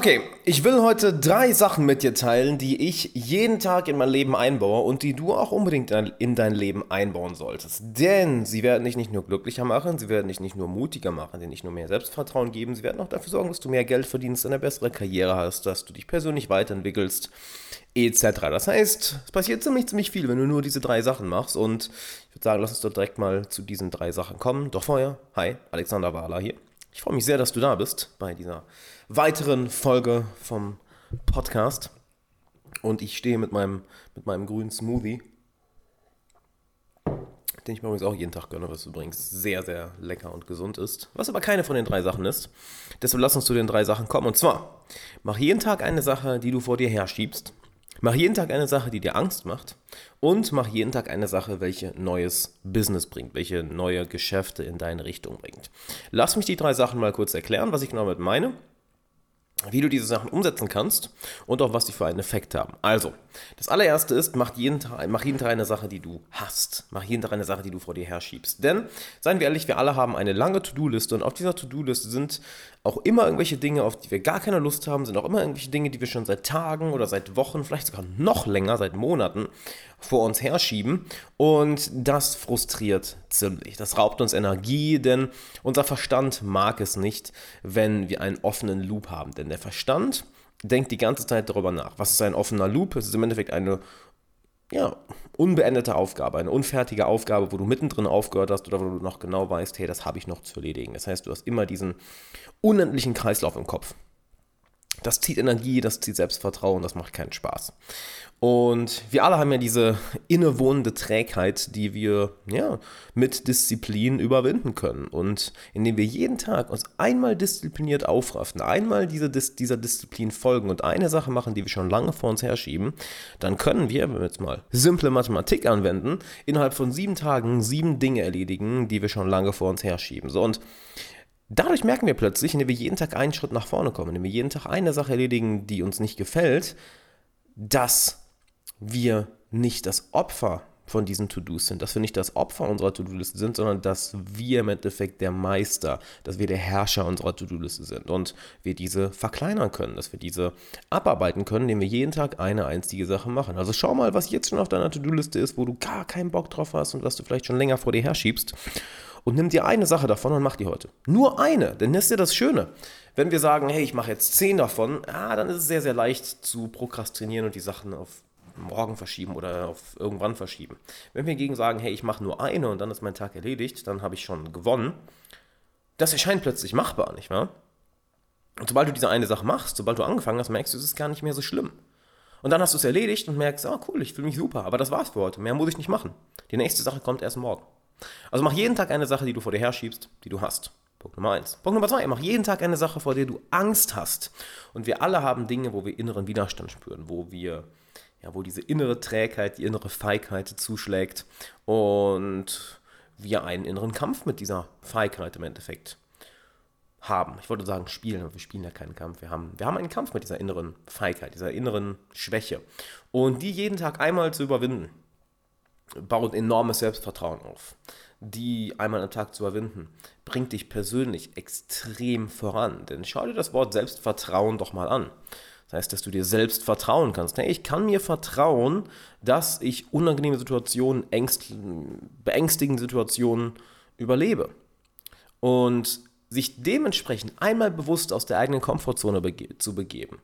Okay, ich will heute drei Sachen mit dir teilen, die ich jeden Tag in mein Leben einbaue und die du auch unbedingt in dein Leben einbauen solltest. Denn sie werden dich nicht nur glücklicher machen, sie werden dich nicht nur mutiger machen, dir nicht nur mehr Selbstvertrauen geben, sie werden auch dafür sorgen, dass du mehr Geld verdienst, eine bessere Karriere hast, dass du dich persönlich weiterentwickelst, etc. Das heißt, es passiert ziemlich, ziemlich viel, wenn du nur diese drei Sachen machst und ich würde sagen, lass uns doch direkt mal zu diesen drei Sachen kommen. Doch vorher, hi, Alexander Wahler hier. Ich freue mich sehr, dass du da bist bei dieser weiteren Folge vom Podcast. Und ich stehe mit meinem, mit meinem grünen Smoothie, den ich mir übrigens auch jeden Tag gönne, was übrigens sehr, sehr lecker und gesund ist. Was aber keine von den drei Sachen ist. Deshalb lass uns zu den drei Sachen kommen. Und zwar, mach jeden Tag eine Sache, die du vor dir herschiebst. Mach jeden Tag eine Sache, die dir Angst macht und mach jeden Tag eine Sache, welche neues Business bringt, welche neue Geschäfte in deine Richtung bringt. Lass mich die drei Sachen mal kurz erklären, was ich genau damit meine wie du diese Sachen umsetzen kannst und auch was die für einen Effekt haben. Also, das allererste ist, mach jeden, Tag, mach jeden Tag eine Sache, die du hast. Mach jeden Tag eine Sache, die du vor dir herschiebst. Denn, seien wir ehrlich, wir alle haben eine lange To-Do-Liste und auf dieser To-Do-Liste sind auch immer irgendwelche Dinge, auf die wir gar keine Lust haben, sind auch immer irgendwelche Dinge, die wir schon seit Tagen oder seit Wochen, vielleicht sogar noch länger, seit Monaten vor uns herschieben. Und das frustriert ziemlich. Das raubt uns Energie, denn unser Verstand mag es nicht, wenn wir einen offenen Loop haben. Denn der Verstand denkt die ganze Zeit darüber nach. Was ist ein offener Loop? Es ist im Endeffekt eine ja, unbeendete Aufgabe, eine unfertige Aufgabe, wo du mittendrin aufgehört hast oder wo du noch genau weißt, hey, das habe ich noch zu erledigen. Das heißt, du hast immer diesen unendlichen Kreislauf im Kopf. Das zieht Energie, das zieht Selbstvertrauen, das macht keinen Spaß. Und wir alle haben ja diese innewohnende Trägheit, die wir ja, mit Disziplin überwinden können. Und indem wir jeden Tag uns einmal diszipliniert aufraffen, einmal diese, dieser Disziplin folgen und eine Sache machen, die wir schon lange vor uns herschieben, dann können wir, wenn wir jetzt mal simple Mathematik anwenden, innerhalb von sieben Tagen sieben Dinge erledigen, die wir schon lange vor uns herschieben. So, und Dadurch merken wir plötzlich, indem wir jeden Tag einen Schritt nach vorne kommen, indem wir jeden Tag eine Sache erledigen, die uns nicht gefällt, dass wir nicht das Opfer von diesen To-Dos sind, dass wir nicht das Opfer unserer To-Do-Liste sind, sondern dass wir im Endeffekt der Meister, dass wir der Herrscher unserer To-Do-Liste sind und wir diese verkleinern können, dass wir diese abarbeiten können, indem wir jeden Tag eine einzige Sache machen. Also schau mal, was jetzt schon auf deiner To-Do-Liste ist, wo du gar keinen Bock drauf hast und was du vielleicht schon länger vor dir herschiebst und nimm dir eine Sache davon und mach die heute. Nur eine, denn das ist ja das Schöne. Wenn wir sagen, hey, ich mache jetzt zehn davon, ah, dann ist es sehr, sehr leicht zu prokrastinieren und die Sachen auf morgen verschieben oder auf irgendwann verschieben. Wenn wir hingegen sagen, hey, ich mache nur eine und dann ist mein Tag erledigt, dann habe ich schon gewonnen, das erscheint plötzlich machbar, nicht wahr? Und sobald du diese eine Sache machst, sobald du angefangen hast, merkst du, es ist gar nicht mehr so schlimm. Und dann hast du es erledigt und merkst, ah, cool, ich fühle mich super, aber das war's für heute. Mehr muss ich nicht machen. Die nächste Sache kommt erst morgen. Also mach jeden Tag eine Sache, die du vor dir herschiebst, die du hast. Punkt Nummer eins. Punkt Nummer zwei, mach jeden Tag eine Sache, vor der du Angst hast. Und wir alle haben Dinge, wo wir inneren Widerstand spüren, wo wir ja, wo diese innere Trägheit, die innere Feigheit zuschlägt und wir einen inneren Kampf mit dieser Feigheit im Endeffekt haben. Ich wollte sagen spielen, aber wir spielen ja keinen Kampf. Wir haben, wir haben einen Kampf mit dieser inneren Feigheit, dieser inneren Schwäche. Und die jeden Tag einmal zu überwinden, baut enormes Selbstvertrauen auf. Die einmal am Tag zu überwinden, bringt dich persönlich extrem voran. Denn schau dir das Wort Selbstvertrauen doch mal an. Das heißt, dass du dir selbst vertrauen kannst. Ich kann mir vertrauen, dass ich unangenehme Situationen, ängst, beängstigende Situationen überlebe. Und sich dementsprechend einmal bewusst aus der eigenen Komfortzone bege zu begeben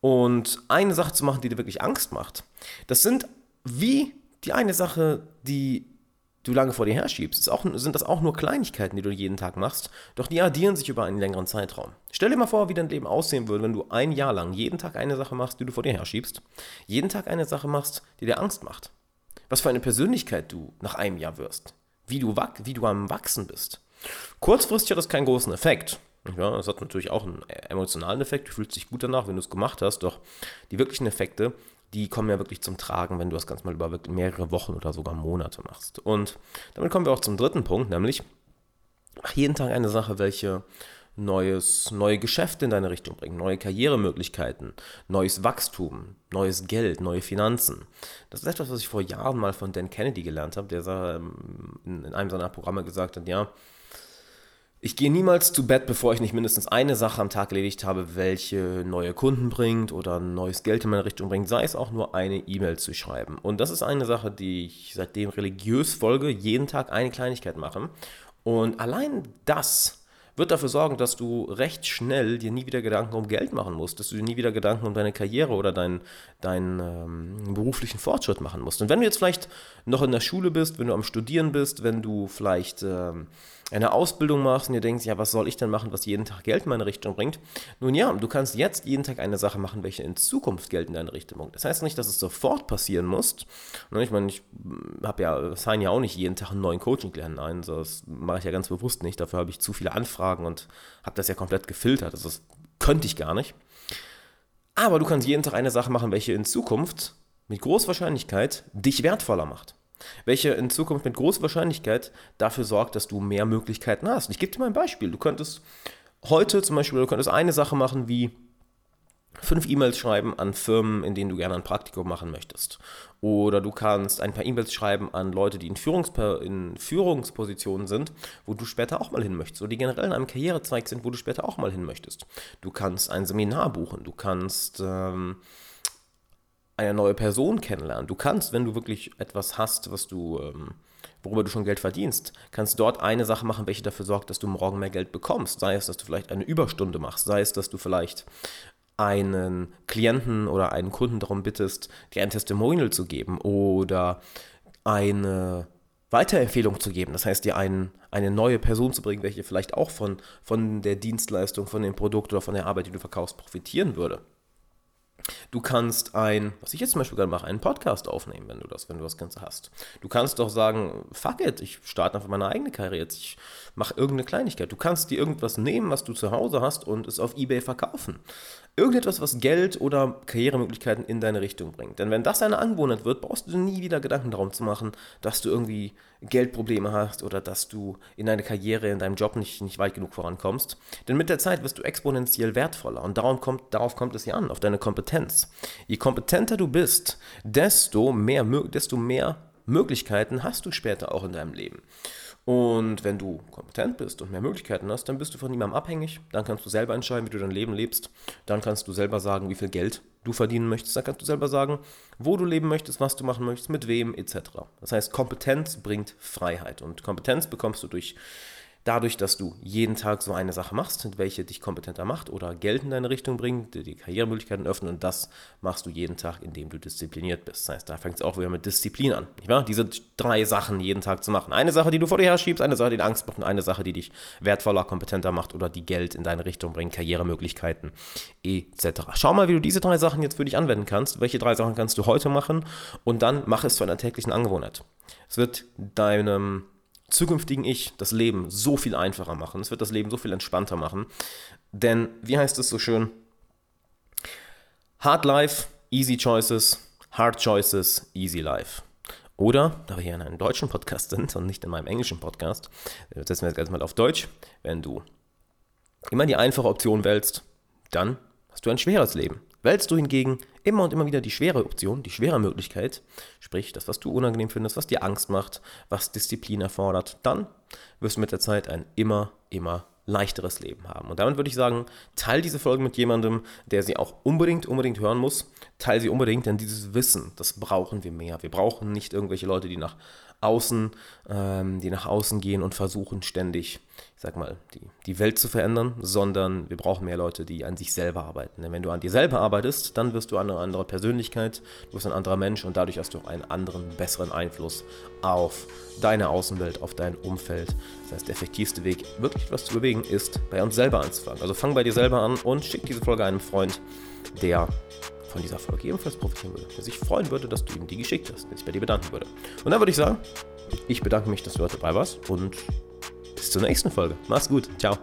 und eine Sache zu machen, die dir wirklich Angst macht, das sind wie die eine Sache, die du lange vor dir herschiebst, auch, sind das auch nur Kleinigkeiten, die du jeden Tag machst, doch die addieren sich über einen längeren Zeitraum. Stell dir mal vor, wie dein Leben aussehen würde, wenn du ein Jahr lang jeden Tag eine Sache machst, die du vor dir herschiebst, jeden Tag eine Sache machst, die dir Angst macht. Was für eine Persönlichkeit du nach einem Jahr wirst, wie du, wie du am Wachsen bist. Kurzfristig hat das keinen großen Effekt. Ja, das hat natürlich auch einen emotionalen Effekt, du fühlst dich gut danach, wenn du es gemacht hast, doch die wirklichen Effekte die kommen ja wirklich zum Tragen, wenn du das Ganze mal über mehrere Wochen oder sogar Monate machst. Und damit kommen wir auch zum dritten Punkt, nämlich mach jeden Tag eine Sache, welche neues, neue Geschäfte in deine Richtung bringen, neue Karrieremöglichkeiten, neues Wachstum, neues Geld, neue Finanzen. Das ist etwas, was ich vor Jahren mal von Dan Kennedy gelernt habe, der ähm, in einem seiner Programme gesagt hat, ja, Ich gehe niemals zu Bett, bevor ich nicht mindestens eine Sache am Tag erledigt habe, welche neue Kunden bringt oder neues Geld in meine Richtung bringt, sei es auch nur eine E-Mail zu schreiben. Und das ist eine Sache, die ich seitdem religiös folge, jeden Tag eine Kleinigkeit machen. Und allein das wird dafür sorgen, dass du recht schnell dir nie wieder Gedanken um Geld machen musst, dass du dir nie wieder Gedanken um deine Karriere oder deinen, deinen ähm, beruflichen Fortschritt machen musst. Und wenn du jetzt vielleicht noch in der Schule bist, wenn du am Studieren bist, wenn du vielleicht ähm, eine Ausbildung machst und dir denkst, ja, was soll ich denn machen, was jeden Tag Geld in meine Richtung bringt? Nun ja, du kannst jetzt jeden Tag eine Sache machen, welche in Zukunft Geld in deine Richtung bringt. Das heißt nicht, dass es sofort passieren muss. Ne, ich meine, ich habe ja, sign ja auch nicht jeden Tag einen neuen Coaching-Klienten ein. Das mache ich ja ganz bewusst nicht. Dafür habe ich zu viele Anfragen und habe das ja komplett gefiltert. Also das könnte ich gar nicht. Aber du kannst jeden Tag eine Sache machen, welche in Zukunft mit großer Wahrscheinlichkeit dich wertvoller macht welche in Zukunft mit großer Wahrscheinlichkeit dafür sorgt, dass du mehr Möglichkeiten hast. ich gebe dir mal ein Beispiel. Du könntest heute zum Beispiel, du könntest eine Sache machen wie fünf E-Mails schreiben an Firmen, in denen du gerne ein Praktikum machen möchtest. Oder du kannst ein paar E-Mails schreiben an Leute, die in, Führungsper in Führungspositionen sind, wo du später auch mal hin möchtest. Oder die generell in einem Karrierezweig sind, wo du später auch mal hin möchtest. Du kannst ein Seminar buchen. Du kannst... Ähm, eine neue Person kennenlernen. Du kannst, wenn du wirklich etwas hast, was du, ähm, worüber du schon Geld verdienst, kannst dort eine Sache machen, welche dafür sorgt, dass du morgen mehr Geld bekommst. Sei es, dass du vielleicht eine Überstunde machst, sei es, dass du vielleicht einen Klienten oder einen Kunden darum bittest, dir ein Testimonial zu geben oder eine Weiterempfehlung zu geben. Das heißt, dir ein, eine neue Person zu bringen, welche vielleicht auch von, von der Dienstleistung, von dem Produkt oder von der Arbeit, die du verkaufst, profitieren würde. Du kannst ein, was ich jetzt zum Beispiel gerade mache, einen Podcast aufnehmen, wenn du das, wenn du das Ganze hast. Du kannst doch sagen, fuck it, ich starte einfach meine eigene Karriere jetzt, ich mache irgendeine Kleinigkeit. Du kannst dir irgendwas nehmen, was du zu Hause hast und es auf Ebay verkaufen. Irgendetwas, was Geld oder Karrieremöglichkeiten in deine Richtung bringt. Denn wenn das eine Angewohnheit wird, brauchst du nie wieder Gedanken darum zu machen, dass du irgendwie Geldprobleme hast oder dass du in deiner Karriere, in deinem Job nicht, nicht weit genug vorankommst. Denn mit der Zeit wirst du exponentiell wertvoller und darum kommt, darauf kommt es ja an, auf deine Kompetenz. Je kompetenter du bist, desto mehr, desto mehr Möglichkeiten hast du später auch in deinem Leben. Und wenn du kompetent bist und mehr Möglichkeiten hast, dann bist du von niemandem abhängig. Dann kannst du selber entscheiden, wie du dein Leben lebst. Dann kannst du selber sagen, wie viel Geld du verdienen möchtest. Dann kannst du selber sagen, wo du leben möchtest, was du machen möchtest, mit wem etc. Das heißt, Kompetenz bringt Freiheit. Und Kompetenz bekommst du durch dadurch, dass du jeden Tag so eine Sache machst, welche dich kompetenter macht oder Geld in deine Richtung bringt, die, die Karrieremöglichkeiten öffnen und das machst du jeden Tag, indem du diszipliniert bist. Das heißt, da fängt es auch wieder mit Disziplin an. Nicht wahr? Diese drei Sachen jeden Tag zu machen. Eine Sache, die du vor dir her schiebst, eine Sache, die dir Angst macht und eine Sache, die dich wertvoller, kompetenter macht oder die Geld in deine Richtung bringt, Karrieremöglichkeiten etc. Schau mal, wie du diese drei Sachen jetzt für dich anwenden kannst. Welche drei Sachen kannst du heute machen und dann mach es zu einer täglichen Angewohnheit. Es wird deinem zukünftigen Ich das Leben so viel einfacher machen. Es wird das Leben so viel entspannter machen. Denn, wie heißt es so schön? Hard Life, Easy Choices, Hard Choices, Easy Life. Oder, da wir hier in einem deutschen Podcast sind und nicht in meinem englischen Podcast, setzen wir jetzt erstmal auf Deutsch. Wenn du immer die einfache Option wählst, dann hast du ein schweres Leben. Wählst du hingegen immer und immer wieder die schwere Option, die schwere Möglichkeit, sprich das, was du unangenehm findest, was dir Angst macht, was Disziplin erfordert, dann wirst du mit der Zeit ein immer, immer leichteres Leben haben. Und damit würde ich sagen, teile diese Folge mit jemandem, der sie auch unbedingt, unbedingt hören muss. Teile sie unbedingt, denn dieses Wissen, das brauchen wir mehr. Wir brauchen nicht irgendwelche Leute, die nach außen, ähm, die nach außen gehen und versuchen ständig, ich sag mal, die, die Welt zu verändern, sondern wir brauchen mehr Leute, die an sich selber arbeiten. Denn wenn du an dir selber arbeitest, dann wirst du eine andere Persönlichkeit, du wirst ein anderer Mensch und dadurch hast du auch einen anderen, besseren Einfluss auf deine Außenwelt, auf dein Umfeld. Das heißt, der effektivste Weg, wirklich etwas zu bewegen, ist, bei uns selber anzufangen. Also fang bei dir selber an und schick diese Folge einem Freund, der von dieser Folge ebenfalls profitieren würde, der sich freuen würde, dass du ihm die geschickt hast, der sich bei dir bedanken würde. Und dann würde ich sagen, ich bedanke mich, dass du heute dabei warst und bis zur nächsten Folge. Mach's gut. Ciao.